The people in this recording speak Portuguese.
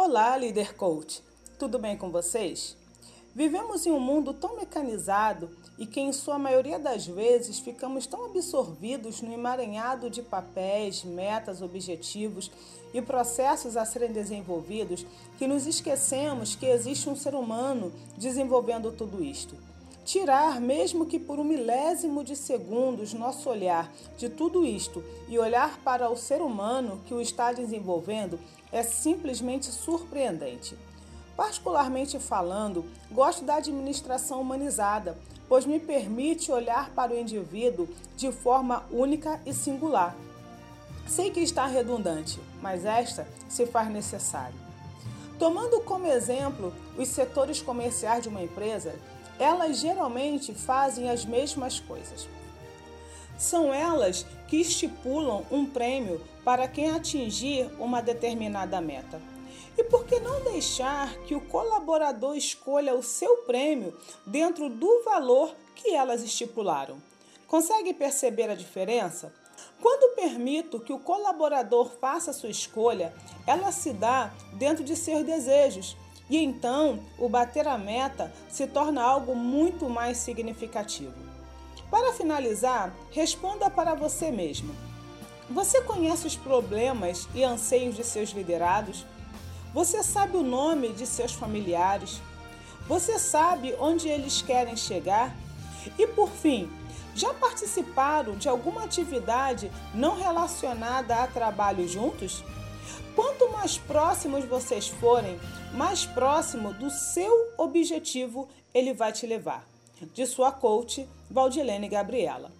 Olá, líder coach. Tudo bem com vocês? Vivemos em um mundo tão mecanizado e que, em sua maioria das vezes, ficamos tão absorvidos no emaranhado de papéis, metas, objetivos e processos a serem desenvolvidos que nos esquecemos que existe um ser humano desenvolvendo tudo isto. Tirar, mesmo que por um milésimo de segundos, nosso olhar de tudo isto e olhar para o ser humano que o está desenvolvendo é simplesmente surpreendente. Particularmente falando, gosto da administração humanizada, pois me permite olhar para o indivíduo de forma única e singular. Sei que está redundante, mas esta se faz necessário. Tomando como exemplo os setores comerciais de uma empresa, elas geralmente fazem as mesmas coisas. São elas que estipulam um prêmio para quem atingir uma determinada meta. E por que não deixar que o colaborador escolha o seu prêmio dentro do valor que elas estipularam? Consegue perceber a diferença? Quando permito que o colaborador faça sua escolha, ela se dá dentro de seus desejos e então o bater a meta se torna algo muito mais significativo. Para finalizar, responda para você mesmo. Você conhece os problemas e anseios de seus liderados? Você sabe o nome de seus familiares? Você sabe onde eles querem chegar? E por fim, já participaram de alguma atividade não relacionada a trabalho juntos? Quanto mais próximos vocês forem, mais próximo do seu objetivo ele vai te levar. De sua coach, Valdilene Gabriela.